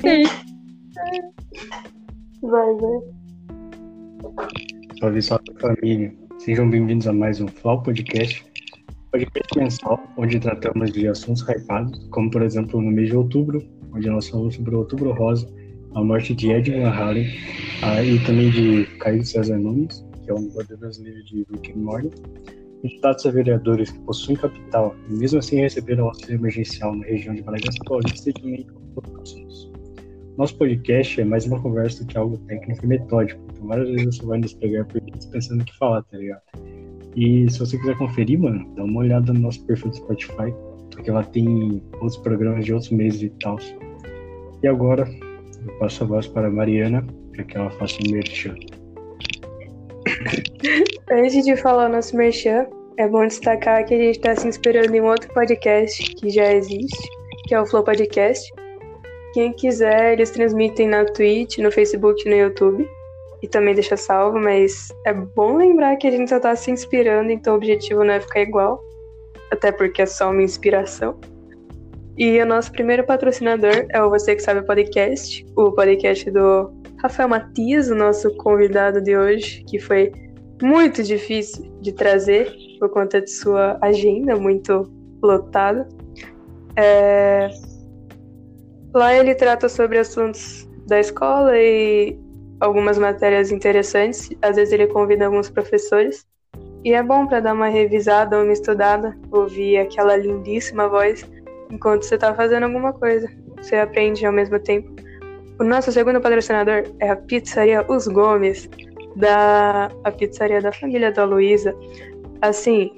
Sim. Vai, vai. Salve, salve família. Sejam bem-vindos a mais um Flau Podcast. Podcast mensal, onde tratamos de assuntos hypados, como por exemplo no mês de outubro, onde nós falamos sobre o Outubro Rosa, a morte de Ed Van Halen ah, e também de Caio César Nunes, que é um dublador brasileiro de Rick and Morty. Candidatos a vereadores que possuem capital e mesmo assim receberam auxílio emergencial na região de Bragança Paulista e também outros assuntos. Nosso podcast é mais uma conversa que algo técnico e metódico, então várias vezes você vai nos pegar perdidos pensando o que falar, tá ligado? E se você quiser conferir, mano, dá uma olhada no nosso perfil do Spotify, porque lá tem outros programas de outros meses e tal. E agora, eu passo a voz para a Mariana, para que ela faça um merchan. Antes de falar o nosso merchan, é bom destacar que a gente está se inspirando em um outro podcast que já existe, que é o Flow Podcast. Quem quiser, eles transmitem na Twitch, no Facebook e no YouTube. E também deixa salvo, mas é bom lembrar que a gente só está se inspirando, então o objetivo não é ficar igual. Até porque é só uma inspiração. E o nosso primeiro patrocinador é o Você Que Sabe Podcast, o podcast do Rafael Matias, o nosso convidado de hoje, que foi muito difícil de trazer por conta de sua agenda muito lotada. É... Lá ele trata sobre assuntos da escola e algumas matérias interessantes. Às vezes ele convida alguns professores. E é bom para dar uma revisada, uma estudada, ouvir aquela lindíssima voz enquanto você está fazendo alguma coisa. Você aprende ao mesmo tempo. O nosso segundo patrocinador é a Pizzaria Os Gomes, da a pizzaria da família da Luísa. Assim,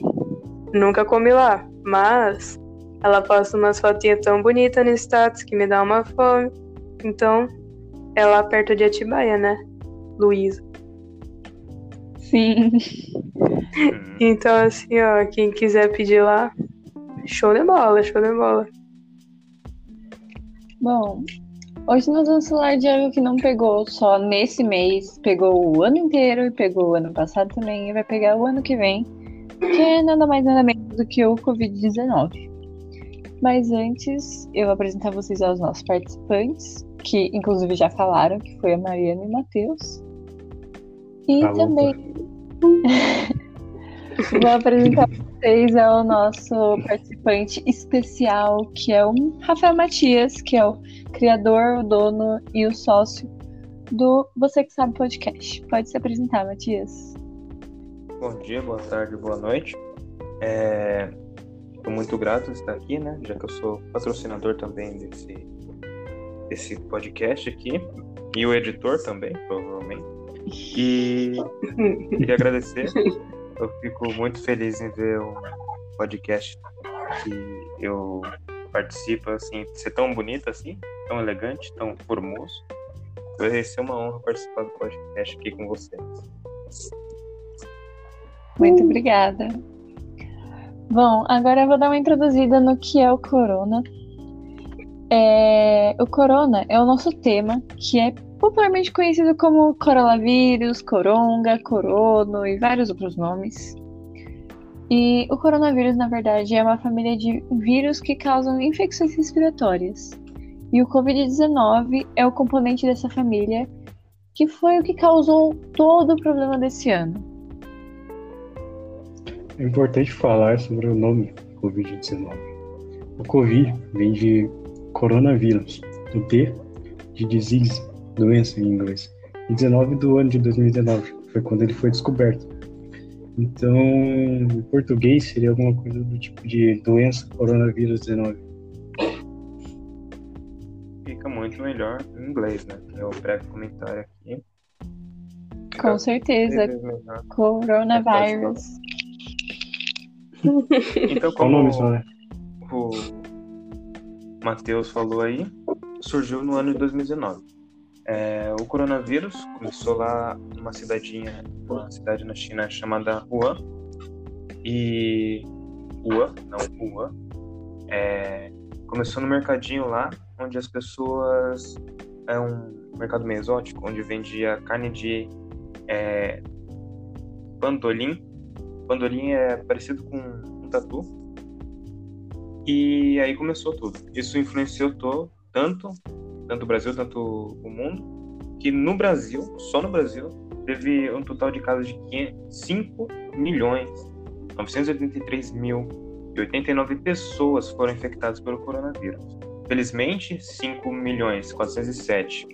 nunca comi lá, mas ela posta umas fotinhas tão bonitas no status que me dá uma fome. Então, é lá perto de Atibaia, né? Luísa. Sim. Então, assim, ó, quem quiser pedir lá, show de bola, show de bola. Bom, hoje nós vamos falar de algo que não pegou só nesse mês, pegou o ano inteiro e pegou o ano passado também e vai pegar o ano que vem, que é nada mais nada menos do que o Covid-19. Mas antes, eu vou apresentar vocês aos nossos participantes, que inclusive já falaram, que foi a Mariana e o Matheus. E Alô, também vou apresentar vocês ao nosso participante especial, que é o Rafael Matias, que é o criador, o dono e o sócio do Você Que Sabe Podcast. Pode se apresentar, Matias. Bom dia, boa tarde, boa noite. Estou muito grato de estar aqui, né? Já que eu sou patrocinador também desse, desse podcast aqui. E o editor também, provavelmente. E queria agradecer. Eu fico muito feliz em ver um podcast que eu participo, assim, ser tão bonito assim, tão elegante, tão formoso. Vai ser uma honra participar do podcast aqui com vocês. Muito obrigada. Bom, agora eu vou dar uma introduzida no que é o corona. É, o corona é o nosso tema, que é popularmente conhecido como coronavírus, coronga, corono e vários outros nomes. E o coronavírus, na verdade, é uma família de vírus que causam infecções respiratórias. E o Covid-19 é o componente dessa família, que foi o que causou todo o problema desse ano. É importante falar sobre o nome Covid-19. O Covid vem de coronavírus, o D de disease, doença em inglês, e 19 do ano de 2019, foi quando ele foi descoberto. Então, em português seria alguma coisa do tipo de doença coronavírus 19. Fica muito melhor em inglês, né? Meu breve comentário aqui. Com certeza, coronavírus. Então, como nome só, né? o Matheus falou aí, surgiu no ano de 2019. É, o coronavírus começou lá numa cidadinha, uma cidade na China chamada Wuhan. E Wuhan, não Wuhan, é, começou no mercadinho lá, onde as pessoas é um mercado meio exótico, onde vendia carne de é, pandolim. Pandolim é parecido com um tatu. E aí começou tudo. Isso influenciou to, tanto tanto o Brasil, tanto o mundo, que no Brasil, só no Brasil, teve um total de casos de 5 milhões 983 mil e 89 pessoas foram infectadas pelo coronavírus. Felizmente, 5 milhões 407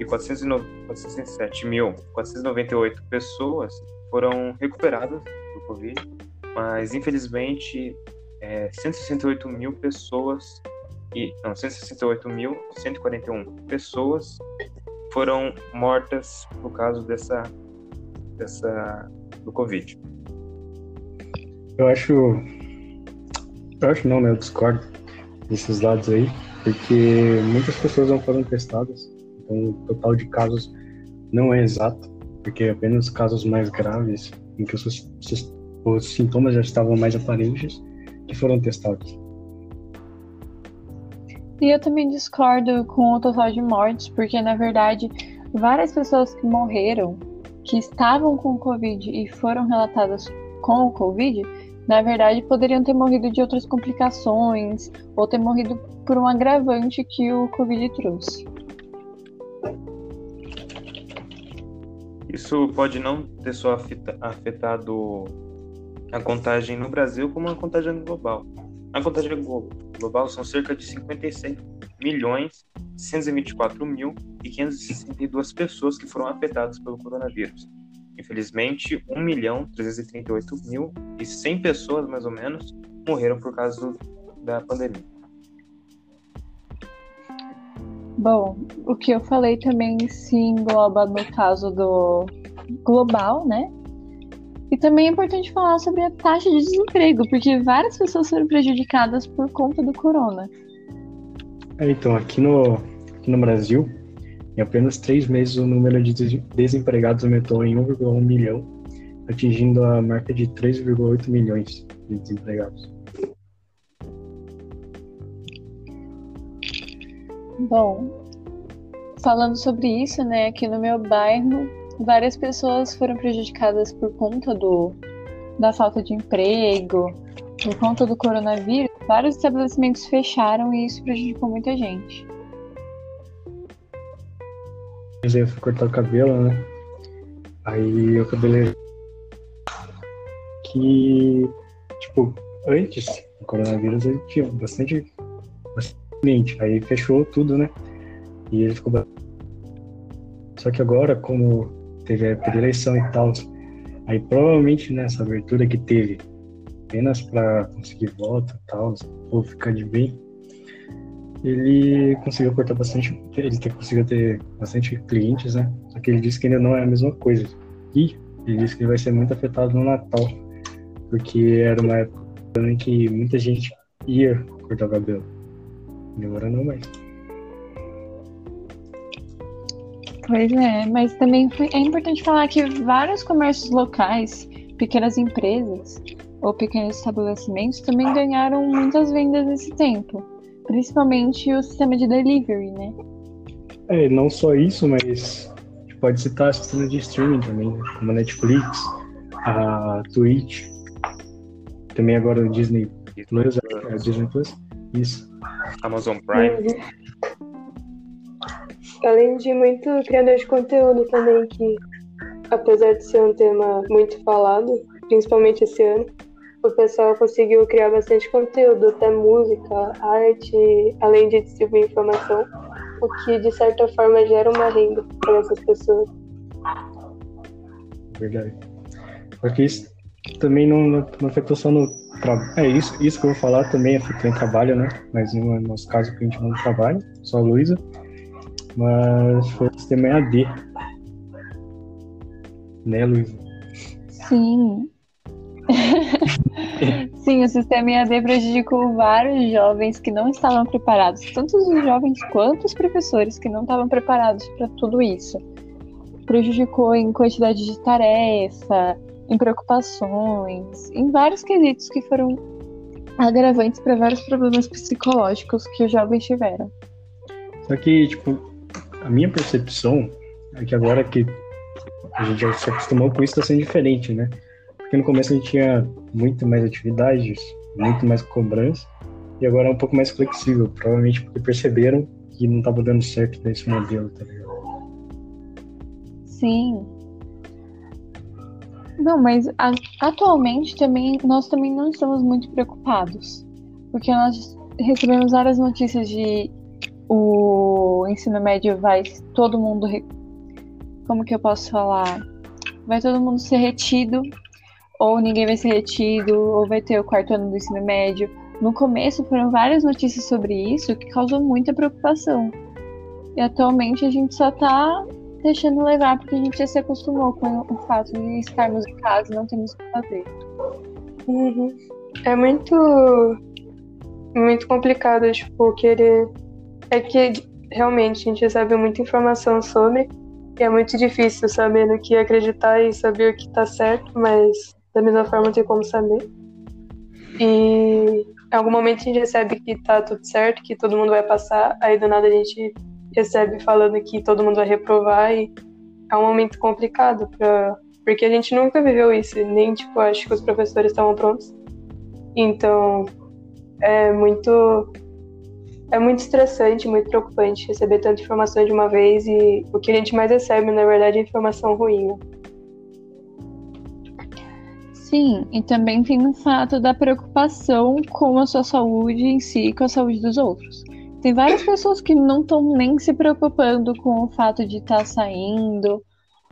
e 407 mil 498 pessoas foram recuperadas do Covid, mas infelizmente é, 168 mil pessoas e não 168 mil 141 pessoas foram mortas por causa dessa, dessa do Covid. Eu acho. Eu acho não, né? Eu discordo desses dados aí, porque muitas pessoas não foram testadas, então o total de casos não é exato, porque apenas casos mais graves, em que os, os sintomas já estavam mais aparentes, que foram testados. E eu também discordo com o total de mortes, porque na verdade várias pessoas que morreram, que estavam com Covid e foram relatadas com o Covid, na verdade poderiam ter morrido de outras complicações ou ter morrido por um agravante que o Covid trouxe. Isso pode não ter só afetado a contagem no Brasil, como a contagem global. A contagem global são cerca de 56 milhões 124 mil e 562 pessoas que foram afetadas pelo coronavírus. Infelizmente, 1 milhão 338 mil e 100 pessoas, mais ou menos, morreram por causa da pandemia. Bom, o que eu falei também se engloba no caso do global, né? E também é importante falar sobre a taxa de desemprego, porque várias pessoas foram prejudicadas por conta do corona. É, então, aqui no, aqui no Brasil, em apenas três meses, o número de desempregados aumentou em 1,1 milhão, atingindo a marca de 3,8 milhões de desempregados. Bom, falando sobre isso, né, aqui no meu bairro, várias pessoas foram prejudicadas por conta do, da falta de emprego, por conta do coronavírus. Vários estabelecimentos fecharam e isso prejudicou muita gente. Eu fui cortar o cabelo, né? Aí o cabeleireiro que, tipo, antes do coronavírus ele tinha bastante, bastante Aí fechou tudo, né? E ele ficou só que agora, como teve a eleição e tal. Aí provavelmente nessa abertura que teve, apenas para conseguir voto e tal, ou ficar de bem, ele conseguiu cortar bastante, ele conseguiu ter bastante clientes, né? Só que ele disse que ainda não é a mesma coisa. E ele disse que vai ser muito afetado no Natal, porque era uma época em que muita gente ia cortar o cabelo. Agora não mais. Pois é, mas também foi, é importante falar que vários comércios locais, pequenas empresas ou pequenos estabelecimentos também ganharam muitas vendas nesse tempo, principalmente o sistema de delivery, né? É, não só isso, mas pode citar sistemas de streaming também, como a Netflix, a Twitch, também agora o Disney Plus, a Disney Plus, isso. Amazon Prime. Uhum. Além de muito criador de conteúdo também, que apesar de ser um tema muito falado, principalmente esse ano, o pessoal conseguiu criar bastante conteúdo, até música, arte, além de distribuir informação, o que de certa forma gera uma renda para essas pessoas. Verdade. Porque isso também não, não, não afetou só no trabalho. É isso, isso que eu vou falar também afetou em trabalho, né? Mas no nosso caso que a gente não trabalha, só a Luísa mas foi o sistema EAD. Né, Luiz? Sim. Sim, o sistema EAD prejudicou vários jovens que não estavam preparados, tanto os jovens quanto os professores que não estavam preparados para tudo isso. Prejudicou em quantidade de tarefa, em preocupações, em vários quesitos que foram agravantes para vários problemas psicológicos que os jovens tiveram. Só que, tipo, a minha percepção é que agora que a gente já se acostumou com isso, está sendo diferente, né? Porque no começo a gente tinha muito mais atividades, muito mais cobrança, e agora é um pouco mais flexível, provavelmente porque perceberam que não tava dando certo nesse modelo, tá ligado? Sim. Não, mas a- atualmente também nós também não estamos muito preocupados, porque nós recebemos várias notícias de o ensino médio vai todo mundo re- como que eu posso falar? Vai todo mundo ser retido ou ninguém vai ser retido ou vai ter o quarto ano do ensino médio. No começo foram várias notícias sobre isso que causou muita preocupação. E atualmente a gente só tá deixando levar porque a gente já se acostumou com o fato de estarmos em casa e não temos o que fazer. Uhum. É muito. Muito complicado, tipo, querer. É que realmente a gente recebe muita informação sobre. E é muito difícil saber no que acreditar e saber o que tá certo, mas da mesma forma tem como saber. E em algum momento a gente recebe que tá tudo certo, que todo mundo vai passar, aí do nada a gente recebe falando que todo mundo vai reprovar e é um momento complicado pra, porque a gente nunca viveu isso, nem tipo, acho que os professores estavam prontos. Então, é muito é muito estressante, muito preocupante receber tanta informação de uma vez e o que a gente mais recebe, na verdade, é informação ruim. né? Sim, e também tem o fato da preocupação com a sua saúde em si e com a saúde dos outros. Tem várias pessoas que não estão nem se preocupando com o fato de estar saindo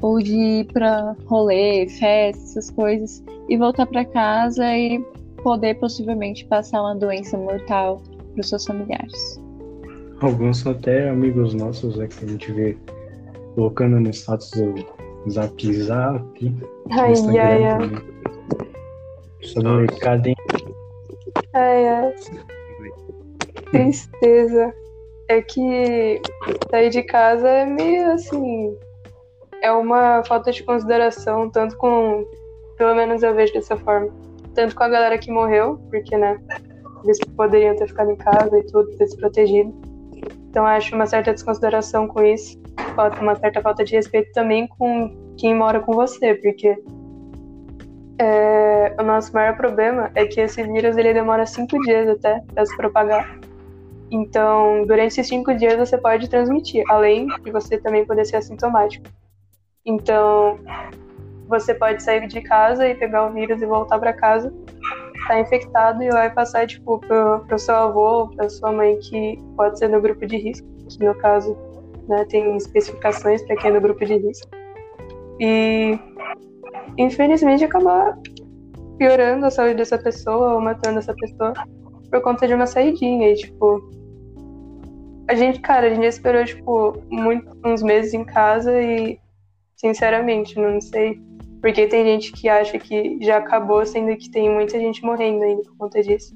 ou de ir para rolê, festa, essas coisas e voltar para casa e poder possivelmente passar uma doença mortal para os seus familiares. Alguns são até amigos nossos, é que a gente vê colocando no status do Zap Zap, no Ai, Instagram ai, ai. Sobre hein? Ai, ai. Tristeza. É que sair de casa é meio assim. É uma falta de consideração, tanto com. Pelo menos eu vejo dessa forma. Tanto com a galera que morreu, porque, né? Eles poderiam ter ficado em casa e tudo, ter se protegido. Então acho uma certa desconsideração com isso. Falta uma certa falta de respeito também com quem mora com você, porque é, o nosso maior problema é que esse vírus ele demora cinco dias até para se propagar. Então, durante esses cinco dias você pode transmitir, além de você também poder ser assintomático. Então, você pode sair de casa e pegar o vírus e voltar para casa, tá infectado e vai passar tipo pro, pro seu avô, para sua mãe que pode ser no grupo de risco, que no caso, né, tem especificações para quem é no grupo de risco. E infelizmente acabar piorando a saúde dessa pessoa ou matando essa pessoa por conta de uma saidinha. E, tipo, a gente, cara, a gente esperou, tipo, muito, uns meses em casa e, sinceramente, não sei. Porque tem gente que acha que já acabou, sendo que tem muita gente morrendo ainda por conta disso.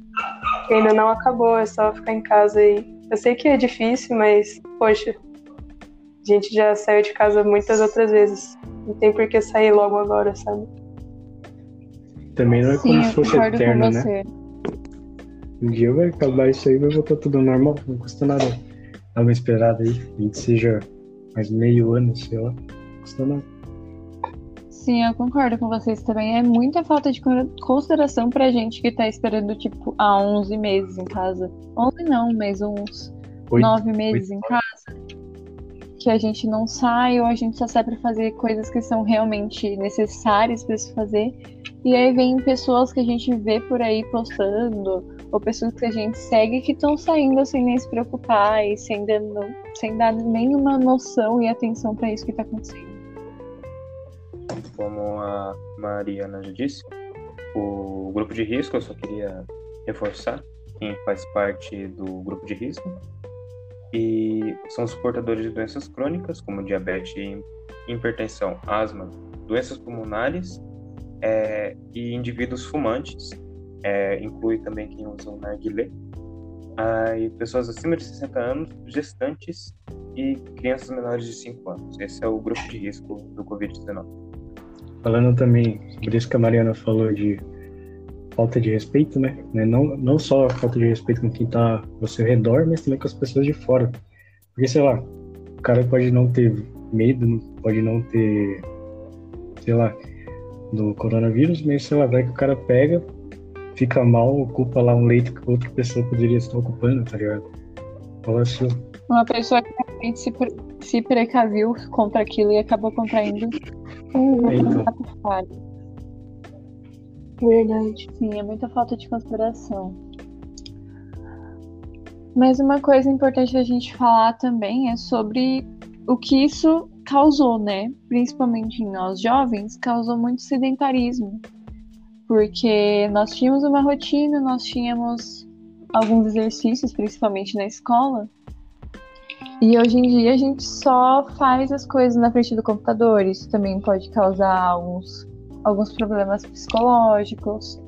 Que ainda não acabou, é só ficar em casa e. Eu sei que é difícil, mas, poxa, a gente já saiu de casa muitas outras vezes. Não tem por que sair logo agora, sabe? Também não é como Sim, se fosse eterno, né? Um dia vai acabar isso aí, vai voltar tudo normal, não custa nada. Dá uma esperada aí, nem que seja mais meio ano, sei lá. Custa nada. Sim, eu concordo com vocês também. É muita falta de con- consideração pra gente que tá esperando, tipo, há 11 meses em casa. 11 não, mas uns Oito, 9 meses em casa. Que a gente não sai ou a gente só sai pra fazer coisas que são realmente necessárias pra se fazer. E aí vem pessoas que a gente vê por aí postando, ou pessoas que a gente segue que estão saindo sem nem se preocupar e sem, dando, sem dar nenhuma noção e atenção pra isso que tá acontecendo. Como a Mariana já disse, o grupo de risco, eu só queria reforçar quem faz parte do grupo de risco. E são os portadores de doenças crônicas, como diabetes, hipertensão, asma, doenças pulmonares é, e indivíduos fumantes, é, inclui também quem usa o narguilé, ah, e pessoas acima de 60 anos, gestantes e crianças menores de 5 anos. Esse é o grupo de risco do Covid-19. Falando também sobre isso que a Mariana falou de falta de respeito, né? Né, Não, não só a falta de respeito com quem tá ao seu redor, mas também com as pessoas de fora. Porque, sei lá, o cara pode não ter medo, pode não ter, sei lá, do coronavírus, mas, sei lá, vai que o cara pega, fica mal, ocupa lá um leito que outra pessoa poderia estar ocupando, tá ligado? Fala Sil. Uma pessoa que realmente se, pre- se precaviu contra aquilo e acabou contraindo um É, então. ato falho. Verdade. Sim, é muita falta de consideração. Mas uma coisa importante da gente falar também é sobre o que isso causou, né? Principalmente em nós jovens, causou muito sedentarismo. Porque nós tínhamos uma rotina, nós tínhamos alguns exercícios, principalmente na escola. E hoje em dia a gente só faz as coisas na frente do computador. Isso também pode causar alguns, alguns problemas psicológicos.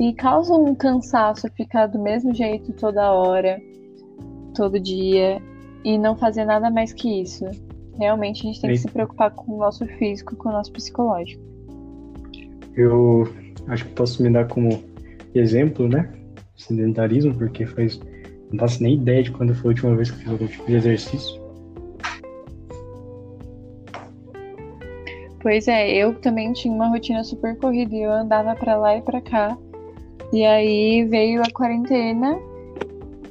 E causa um cansaço ficar do mesmo jeito toda hora, todo dia, e não fazer nada mais que isso. Realmente a gente tem que se preocupar com o nosso físico, com o nosso psicológico. Eu acho que posso me dar como exemplo, né? Sedentarismo, porque faz. Não faço nem ideia de quando foi a última vez que fiz algum tipo de exercício. Pois é, eu também tinha uma rotina super corrida e eu andava pra lá e pra cá. E aí veio a quarentena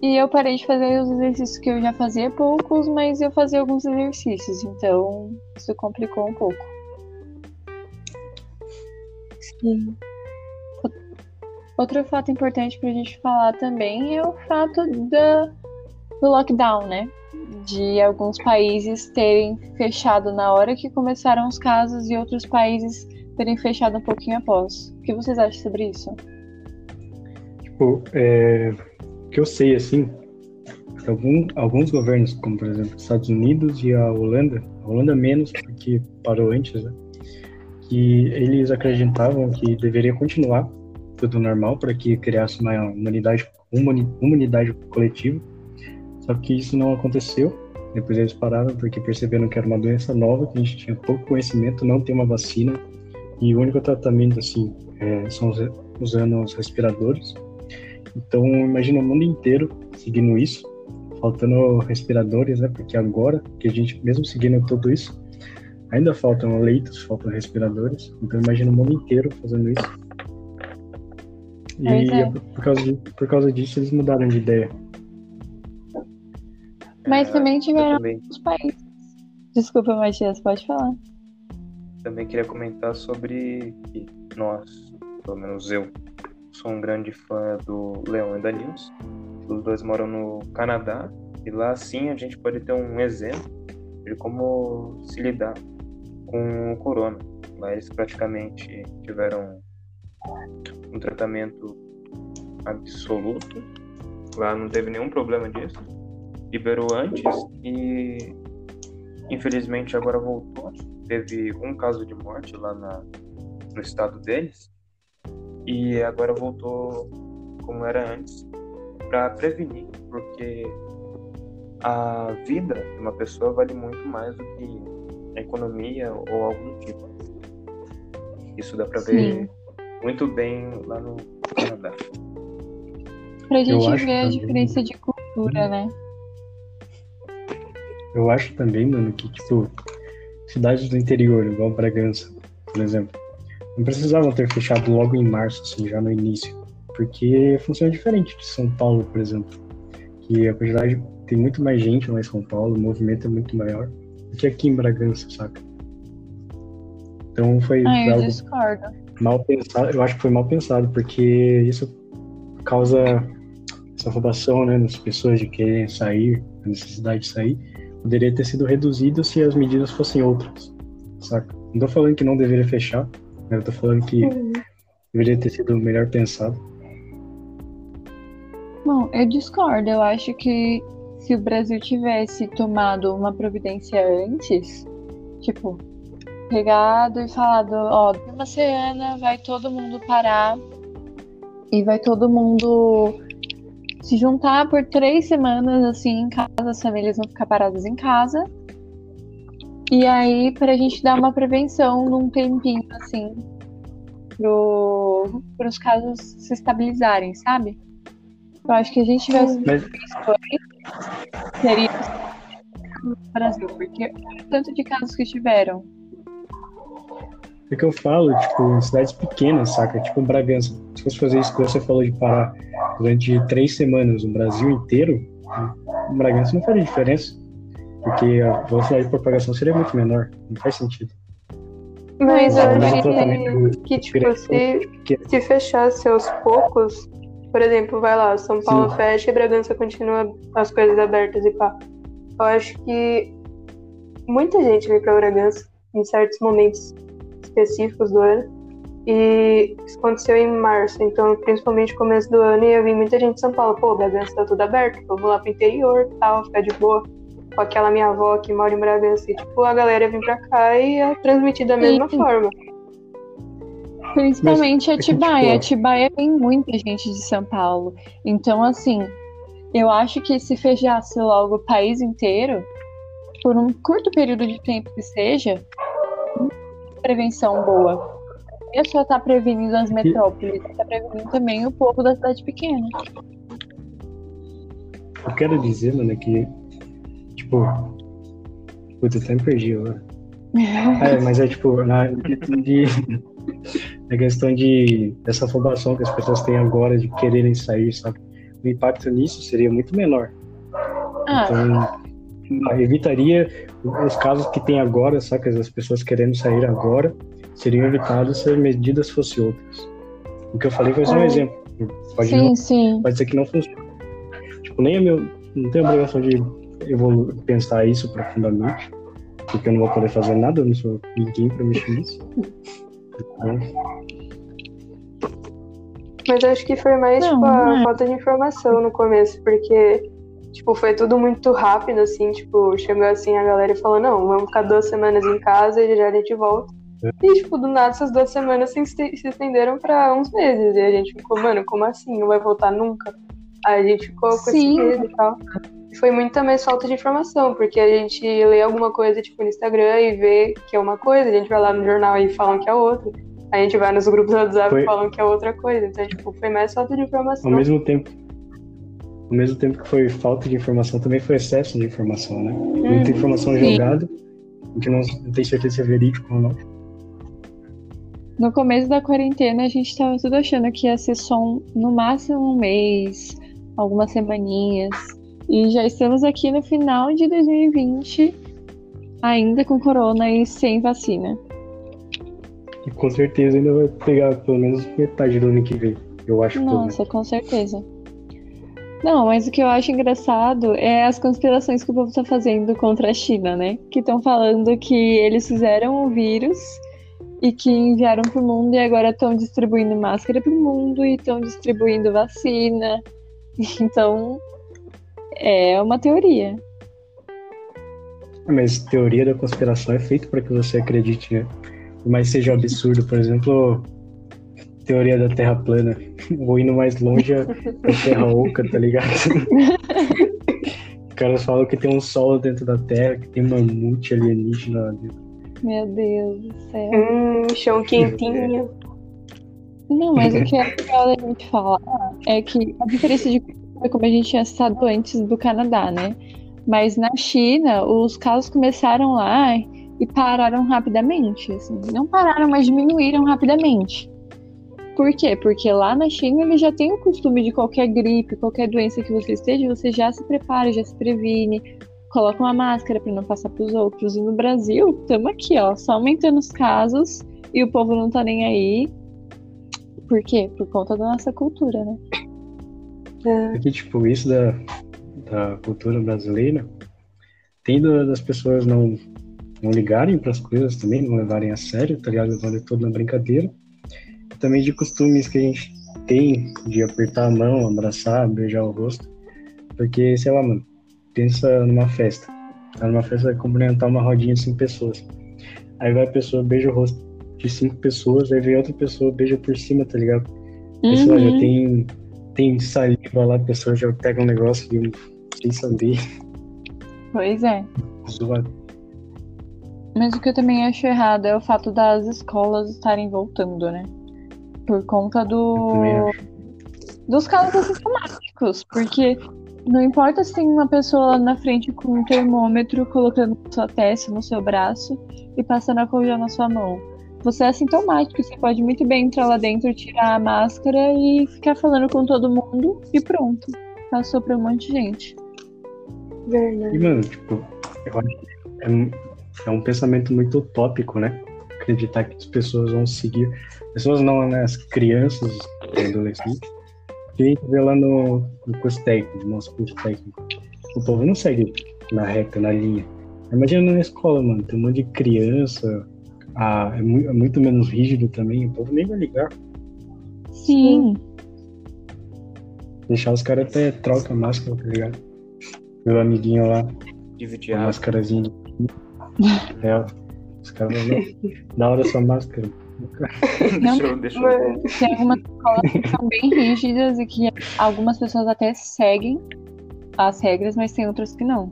e eu parei de fazer os exercícios que eu já fazia poucos, mas eu fazia alguns exercícios, então isso complicou um pouco. Sim. Outro fato importante pra gente falar também é o fato da, do lockdown, né? De alguns países terem fechado na hora que começaram os casos e outros países terem fechado um pouquinho após. O que vocês acham sobre isso? Tipo, é, o que eu sei, assim, algum, alguns governos, como por exemplo os Estados Unidos e a Holanda, a Holanda menos, porque parou antes, né? Que eles acreditavam que deveria continuar tudo normal para que criasse uma humanidade, humani- humanidade coletiva. Só que isso não aconteceu. Depois eles pararam porque perceberam que era uma doença nova, que a gente tinha pouco conhecimento, não tem uma vacina. E o único tratamento, assim, é, são os, usando os respiradores. Então, imagina o mundo inteiro seguindo isso, faltando respiradores, né? Porque agora que a gente, mesmo seguindo tudo isso, ainda faltam leitos, faltam respiradores. Então, imagina o mundo inteiro fazendo isso. E é. por, causa de- por causa disso eles mudaram de ideia. Mas É, também tiveram também, os países. Desculpa, Matias, pode falar. também queria comentar sobre que nós, pelo menos eu, sou um grande fã do Leão e da Nils. Os dois moram no Canadá e lá sim a gente pode ter um exemplo de como se lidar com o corona. Eles praticamente tiveram um tratamento absoluto. Lá não teve nenhum problema disso. Liberou antes e infelizmente agora voltou. Teve um caso de morte lá na, no estado deles e agora voltou como era antes para prevenir, porque a vida de uma pessoa vale muito mais do que a economia ou algo do tipo. Isso dá para ver muito bem lá no Canadá. Pra gente acho ver a também. diferença de cultura, né? Eu acho também, mano, que, tipo, cidades do interior, igual Bragança, por exemplo, não precisavam ter fechado logo em março, assim, já no início. Porque funciona diferente de São Paulo, por exemplo. Que a quantidade tem muito mais gente lá em São Paulo, o movimento é muito maior que aqui em Bragança, saca? Então foi Ah, eu algo discordo. mal pensado, eu acho que foi mal pensado, porque isso causa essa afobação, né, nas pessoas de querem sair, a necessidade de sair, poderia ter sido reduzido se as medidas fossem outras, saca? Não tô falando que não deveria fechar, né, eu tô falando que Uhum. deveria ter sido melhor pensado. Bom, eu discordo. Eu acho que se o Brasil tivesse tomado uma providência antes, tipo, pegado e falado, ó, uma semana vai todo mundo parar e vai todo mundo se juntar por três semanas assim em casa, as famílias vão ficar paradas em casa. E aí, pra gente dar uma prevenção num tempinho, assim, pro, pros casos se estabilizarem, sabe? Eu acho que a gente tivesse Mas seria no Brasil, porque tanto de casos que tiveram. é que eu falo, tipo, em cidades pequenas, saca? Tipo Bragança. Se fosse fazer isso que você falou de parar durante três semanas no Brasil inteiro, Bragança não faria diferença. Porque a velocidade de propagação seria muito menor. Não faz sentido. Mas eu totalmente que, que tipo, se, que- se fechasse aos poucos, por exemplo, vai lá, São Paulo Sim. fecha e Bragança continua as coisas abertas e pá. Eu acho que muita gente vem pra Bragança em certos momentos específicos do ano. E isso aconteceu em março, então principalmente no começo do ano, e eu vi muita gente de São Paulo, pô, Bragança tá tudo aberto, vamos lá pro interior tal, ficar de boa. Com aquela minha avó que mora em Bragança, e tipo, a galera vem pra cá e é transmitido da mesma Sim. forma. Principalmente Mas, Atibaia. tipo, Atibaia tem muita gente de São Paulo. Então, assim, eu acho que se fechasse logo o país inteiro, por um curto período de tempo que seja, prevenção boa. Não é só tá prevenindo as metrópoles, tá prevenindo também o povo da cidade pequena. Eu quero dizer, mano, que, tipo. Putz, eu até me perdi agora. É, mas é tipo, na, de, na questão de dessa afobação que as pessoas têm agora de quererem sair, sabe? O impacto nisso seria muito menor. Ah, Então, evitaria os casos que tem agora, sabe? As pessoas querendo sair agora seriam evitados se as medidas fossem outras. O que eu falei foi só um Ah. exemplo. Pode, sim, não, sim. pode ser que não funcione. Tipo, nem é meu. Não tenho obrigação de evolu- pensar isso profundamente, porque eu não vou poder fazer nada, eu não sou ninguém pra mexer nisso. Mas acho que foi mais, Não, tipo, a é. falta de informação no começo, porque, tipo, foi tudo muito rápido, assim, tipo, chegou assim, a galera falou, não, vamos ficar duas semanas em casa e já a gente volta. É. E, tipo, do nada, essas duas semanas se este- se estenderam pra uns meses, e a gente ficou, mano, como assim? Não vai voltar nunca? Aí a gente ficou com esse Sim. medo e tal. E foi muita mais falta de informação, porque a gente lê alguma coisa, tipo, no Instagram e vê que é uma coisa, a gente vai lá no jornal e falam que é outra. A gente vai nos grupos do WhatsApp Foi- e falam que é outra coisa. Então, tipo, foi mais falta de informação. ao mesmo tempo. Ao mesmo tempo que foi falta de informação, também foi excesso de informação, né? Muita informação Sim. jogada, a gente não, não tem certeza se é verídico ou não. No começo da quarentena, a gente tava tudo achando que ia ser só um, no máximo um mês, algumas semaninhas. E já estamos aqui no final de 2020, ainda com corona e sem vacina. E com certeza ainda vai pegar pelo menos metade do ano que vem. Eu acho. Nossa, com certeza. Não, mas o que eu acho engraçado é as conspirações que o povo tá fazendo contra a China, né? Que estão falando que eles fizeram o vírus e que enviaram pro mundo e agora estão distribuindo máscara pro mundo e estão distribuindo vacina. Então, é uma teoria. Mas teoria da conspiração é feito para que você acredite, né? Mais seja um absurdo, por exemplo, teoria da Terra plana. Vou indo mais longe a a Terra oca, tá ligado? Os caras falam que tem um sol dentro da Terra, que tem mamute alienígena lá dentro. Meu Deus do céu. Hum, chão quentinho. Não, mas o que é legal da gente falar é que a diferença de cultura, como a gente tinha citado antes do Canadá, né? Mas na China, os casos começaram lá e pararam rapidamente. Assim. Não pararam, mas diminuíram rapidamente. Por quê? Porque lá na China eles já têm o costume de qualquer gripe, qualquer doença que você esteja, você já se prepara, já se previne, coloca uma máscara para não passar para os outros. E no Brasil, estamos aqui, ó, só aumentando os casos e o povo não tá nem aí. Por quê? Por conta da nossa cultura, né? É. Porque, tipo, isso da, da cultura brasileira tem da- das pessoas não, não ligarem para as coisas também, não levarem a sério, tá ligado? Levando tudo na brincadeira. Também de costumes que a gente tem de apertar a mão, abraçar, beijar o rosto. Porque, sei lá, mano, pensa numa festa. Tá numa festa vai cumprimentar uma rodinha de cinco pessoas. Aí vai a pessoa, beija o rosto de cinco pessoas, aí vem outra pessoa, beija por cima, tá ligado? Sei lá, já Uhum. tem, tem saliva lá, a pessoa já pega um negócio de, sem saber, Pois é. zoado. Mas o que eu também acho errado é o fato das escolas estarem voltando, né? Por conta do dos casos assintomáticos. Porque não importa se tem uma pessoa lá na frente com um termômetro colocando na sua testa, no seu braço e passando álcool gel na sua mão. Você é assintomático, você pode muito bem entrar lá dentro, tirar a máscara e ficar falando com todo mundo e pronto. Passou pra um monte de gente. Verdade. E, mano, tipo, eu acho que é, é um pensamento muito utópico, né? Acreditar que as pessoas vão seguir. Pessoas não, né? As crianças adolescentes. Que a gente vê lá no, no curso técnico, no nosso curso técnico. O povo não segue na reta, na linha. Imagina na escola, mano, tem um monte de criança, ah, é, mu- é muito menos rígido também, o povo nem vai ligar. Sim. Deixar os caras até troca a máscara, tá ligado? Meu amiguinho lá, Dividir máscarazinha. É, os caras. Da hora essa máscara. deixa eu, deixa eu. Tem algumas escolas que são bem rígidas e que algumas pessoas até seguem as regras, mas tem outras que não.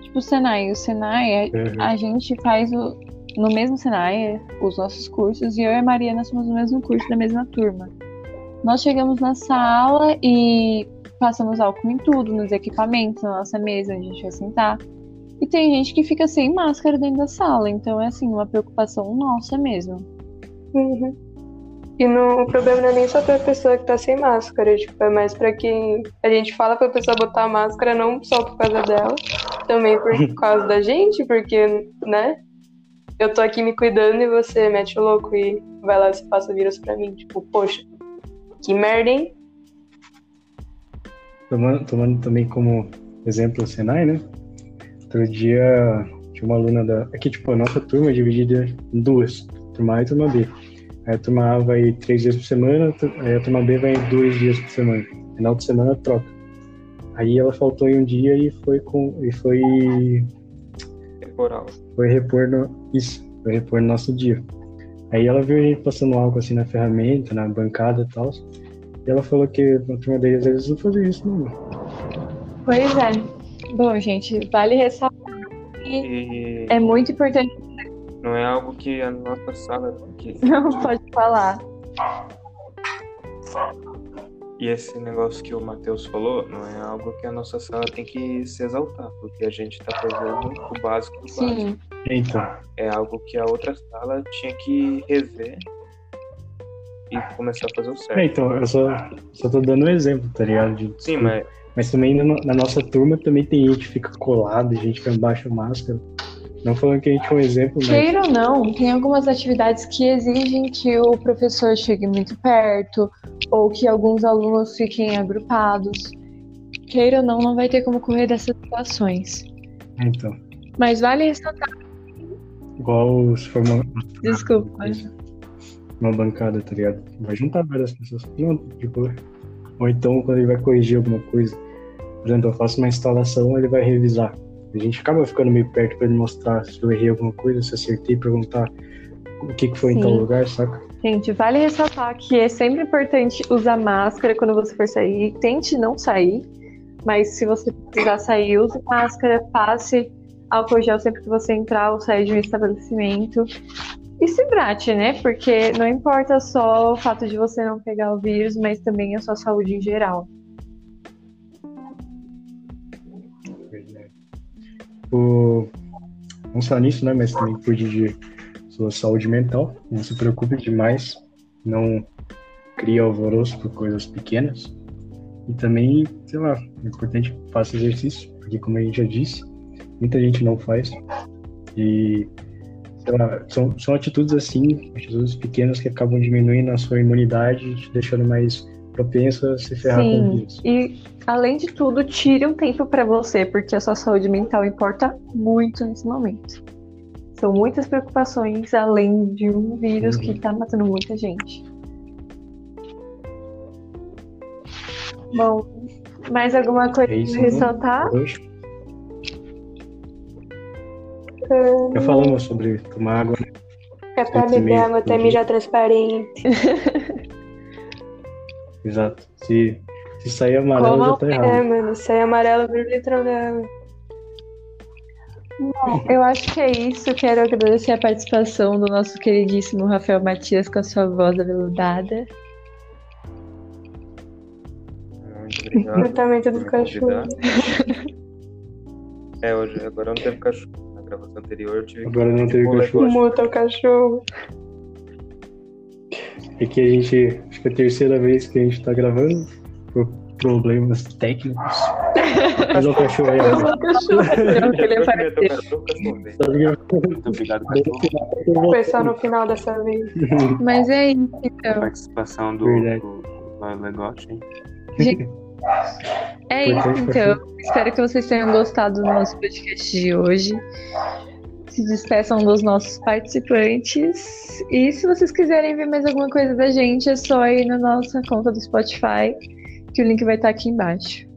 Tipo o Senai. O Senai, é- Uhum. a gente faz o, no mesmo Senai os nossos cursos e eu e a Mariana somos no mesmo curso da mesma turma. Nós chegamos na sala e passamos álcool em tudo, nos equipamentos, na nossa mesa onde a gente vai sentar. E tem gente que fica sem máscara dentro da sala, então é assim, uma preocupação nossa mesmo. Uhum. E no, o problema não é nem só pra pessoa que tá sem máscara, tipo, é mais pra quem a gente fala pra pessoa botar a máscara não só por causa dela, também por causa da gente, porque, né? Eu tô aqui me cuidando e você mete o louco e vai lá e passa vírus pra mim. Tipo, poxa, que merda, hein? Tomando, tomando também como exemplo o Senai, né? Outro dia tinha uma aluna da. Aqui, tipo, a nossa turma é dividida em duas: turma A e turma B. Aí a turma A vai três dias por semana, aí a turma B vai dois dias por semana. Final de semana troca. Aí ela faltou em um dia e foi com. e foi. Temporal. foi repor no. Isso, foi repor no nosso dia. Aí ela viu a gente passando álcool assim na ferramenta, na bancada e tal. E ela falou que na turma deles eles não faziam isso, não. Pois é. Bom, gente, vale ressaltar que E é muito importante. não é algo que a nossa sala que. Não pode falar. E esse negócio que o Matheus falou não é algo que a nossa sala tem que se exaltar, porque a gente tá fazendo o básico do básico. Sim, Então, É algo que a outra sala tinha que rever e começar a fazer o é, certo. então eu só, só tô dando um exemplo, tá ligado? De- Sim, mas Mas também na, na nossa turma também tem gente que fica colado, gente que abaixa a máscara. Não falando que a gente é um exemplo, mas Queira ou não, tem algumas atividades que exigem que o professor chegue muito perto ou que alguns alunos fiquem agrupados. Queira ou não, não vai ter como correr dessas situações. então, Mas vale ressaltar. igual se for uma, Desculpa. uma bancada, tá ligado? Vai juntar várias pessoas. Não, tipo, ou então quando ele vai corrigir alguma coisa, por exemplo, eu faço uma instalação, ele vai revisar. A gente acaba ficando meio perto pra ele mostrar se eu errei alguma coisa, se acertei, perguntar o que, que foi em tal Sim. lugar, saca? Gente, vale ressaltar que é sempre importante usar máscara quando você for sair. Tente não sair, mas se você precisar sair, use máscara, passe álcool gel sempre que você entrar ou sair de um estabelecimento. E se hidrate, né? Porque não importa só o fato de você não pegar o vírus, mas também a sua saúde em geral. O... Não só nisso, né? Mas também cuide de sua saúde mental. Não se preocupe demais. Não crie alvoroço por coisas pequenas. E também, sei lá, é importante que faça exercício, porque como a gente já disse, muita gente não faz. E, sei lá, são, são atitudes assim, atitudes pequenas que acabam diminuindo a sua imunidade, te deixando mais propenso a se ferrar com o Sim. vírus. E além de tudo, tire um tempo pra você, porque a sua saúde mental importa muito nesse momento. São muitas preocupações além de um vírus Uhum. que tá matando muita gente. Bom, mais alguma coisa É isso, pra ressaltar? Hoje, já falamos sobre tomar água, né? É pra beber água até mijar transparente. Exato. Se, se sair amarelo, Como já tá errado. É, mano, sai amarelo vira litrão d'água. Eu acho que é isso. Quero agradecer a participação do nosso queridíssimo Rafael Matias com a sua voz aveludada. muito obrigado. Tratamento por do cachorro. É, hoje agora não teve cachorro. Na gravação anterior eu tive Agora não que teve cachorro. Muta o cachorro. É que a gente. Acho que é a terceira vez que a gente tá gravando por problemas técnicos. Mas o cachorro aí, sou cachorro. É. Muito obrigado, cachorro. Só no final dessa vez. Mas é isso, A então. participação do, do, do Legote, hein? É isso, então. Espero que vocês tenham gostado do nosso podcast de hoje. Se despeçam dos nossos participantes. E se vocês quiserem ver mais alguma coisa da gente, é só ir na nossa conta do Spotify, que o link vai estar aqui embaixo.